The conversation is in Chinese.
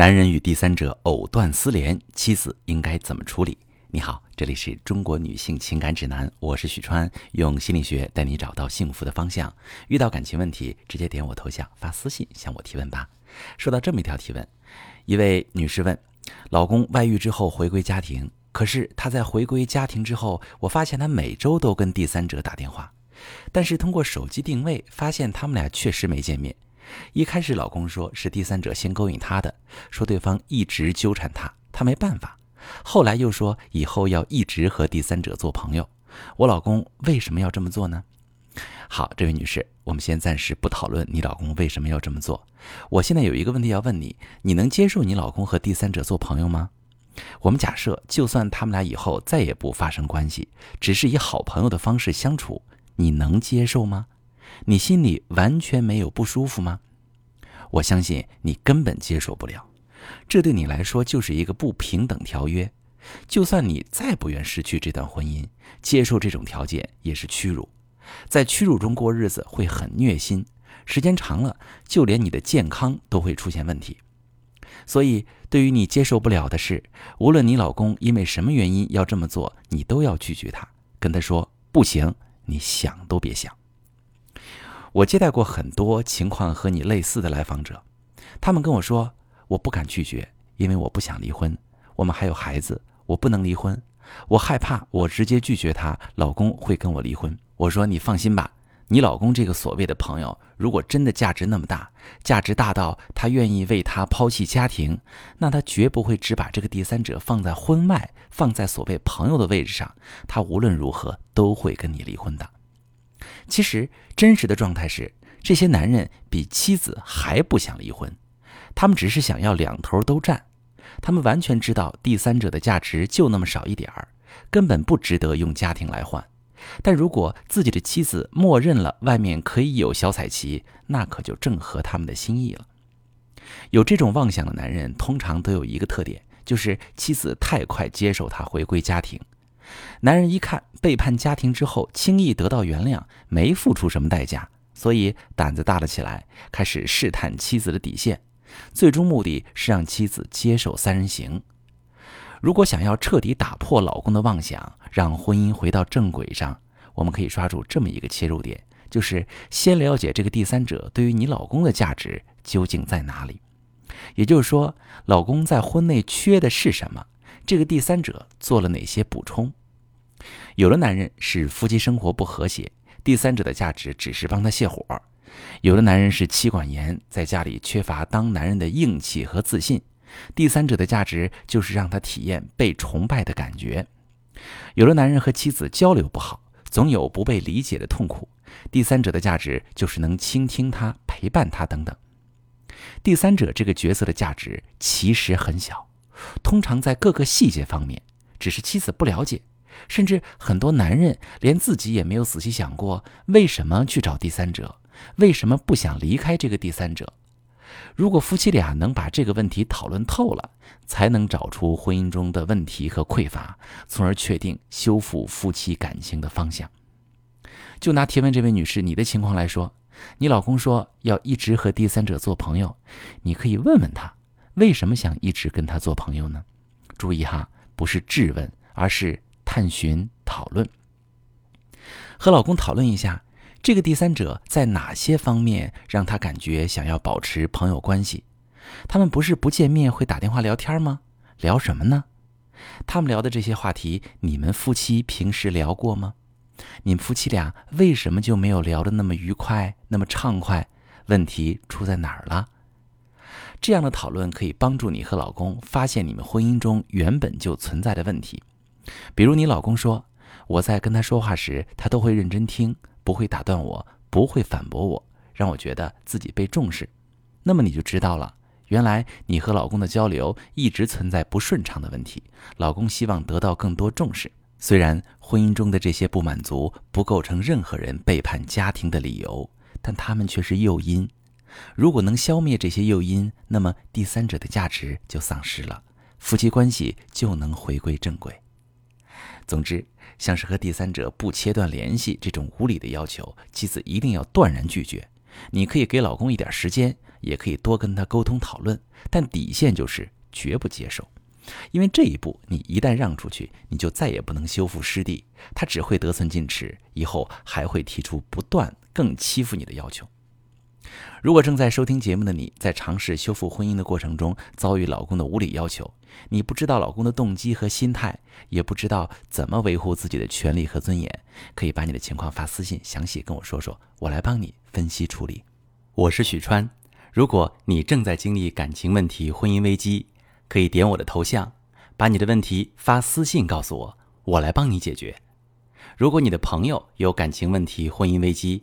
男人与第三者藕断丝连，妻子应该怎么处理？你好，这里是中国女性情感指南，我是许川，用心理学带你找到幸福的方向。遇到感情问题，直接点我头像发私信向我提问吧。收到这么一条提问，一位女士问：老公外遇之后回归家庭，可是他在回归家庭之后，我发现他每周都跟第三者打电话，但是通过手机定位发现他们俩确实没见面。一开始，老公说是第三者先勾引他的，说对方一直纠缠他，他没办法。后来又说以后要一直和第三者做朋友。我老公为什么要这么做呢？好，这位女士，我们先暂时不讨论你老公为什么要这么做。我现在有一个问题要问你：你能接受你老公和第三者做朋友吗？我们假设，就算他们俩以后再也不发生关系，只是以好朋友的方式相处，你能接受吗？你心里完全没有不舒服吗？我相信你根本接受不了，这对你来说就是一个不平等条约。就算你再不愿失去这段婚姻，接受这种条件也是屈辱，在屈辱中过日子会很虐心，时间长了，就连你的健康都会出现问题。所以，对于你接受不了的事，无论你老公因为什么原因要这么做，你都要拒绝他，跟他说不行，你想都别想。我接待过很多情况和你类似的来访者，他们跟我说：“我不敢拒绝，因为我不想离婚，我们还有孩子，我不能离婚，我害怕我直接拒绝他，老公会跟我离婚。”我说：“你放心吧，你老公这个所谓的朋友，如果真的价值那么大，价值大到他愿意为他抛弃家庭，那他绝不会只把这个第三者放在婚外，放在所谓朋友的位置上，他无论如何都会跟你离婚的。”其实真实的状态是，这些男人比妻子还不想离婚，他们只是想要两头都占。他们完全知道第三者的价值就那么少一点儿，根本不值得用家庭来换。但如果自己的妻子默认了外面可以有小彩旗，那可就正合他们的心意了。有这种妄想的男人，通常都有一个特点，就是妻子太快接受他回归家庭。男人一看背叛家庭之后轻易得到原谅，没付出什么代价，所以胆子大了起来，开始试探妻子的底线，最终目的是让妻子接受三人行。如果想要彻底打破老公的妄想，让婚姻回到正轨上，我们可以抓住这么一个切入点，就是先了解这个第三者对于你老公的价值究竟在哪里。也就是说，老公在婚内缺的是什么？这个第三者做了哪些补充？有的男人是夫妻生活不和谐，第三者的价值只是帮他泄火；有的男人是妻管严，在家里缺乏当男人的硬气和自信，第三者的价值就是让他体验被崇拜的感觉；有的男人和妻子交流不好，总有不被理解的痛苦，第三者的价值就是能倾听他、陪伴他等等。第三者这个角色的价值其实很小，通常在各个细节方面，只是妻子不了解。甚至很多男人连自己也没有仔细想过，为什么去找第三者？为什么不想离开这个第三者？如果夫妻俩能把这个问题讨论透了，才能找出婚姻中的问题和匮乏，从而确定修复夫妻感情的方向。就拿提问这位女士你的情况来说，你老公说要一直和第三者做朋友，你可以问问他，为什么想一直跟他做朋友呢？注意哈，不是质问，而是。探寻、讨论，和老公讨论一下，这个第三者在哪些方面让他感觉想要保持朋友关系？他们不是不见面会打电话聊天吗？聊什么呢？他们聊的这些话题，你们夫妻平时聊过吗？你们夫妻俩为什么就没有聊得那么愉快、那么畅快？问题出在哪儿了？这样的讨论可以帮助你和老公发现你们婚姻中原本就存在的问题。比如你老公说，我在跟他说话时，他都会认真听，不会打断我，不会反驳我，让我觉得自己被重视。那么你就知道了，原来你和老公的交流一直存在不顺畅的问题。老公希望得到更多重视，虽然婚姻中的这些不满足不构成任何人背叛家庭的理由，但他们却是诱因。如果能消灭这些诱因，那么第三者的价值就丧失了，夫妻关系就能回归正轨。总之，像是和第三者不切断联系这种无理的要求，妻子一定要断然拒绝。你可以给老公一点时间，也可以多跟他沟通讨论，但底线就是绝不接受，因为这一步你一旦让出去，你就再也不能修复失地，他只会得寸进尺，以后还会提出不断更欺负你的要求。如果正在收听节目的你在尝试修复婚姻的过程中遭遇老公的无理要求，你不知道老公的动机和心态，也不知道怎么维护自己的权利和尊严，可以把你的情况发私信，详细跟我说说，我来帮你分析处理。我是许川，如果你正在经历感情问题、婚姻危机，可以点我的头像，把你的问题发私信告诉我，我来帮你解决。如果你的朋友有感情问题、婚姻危机，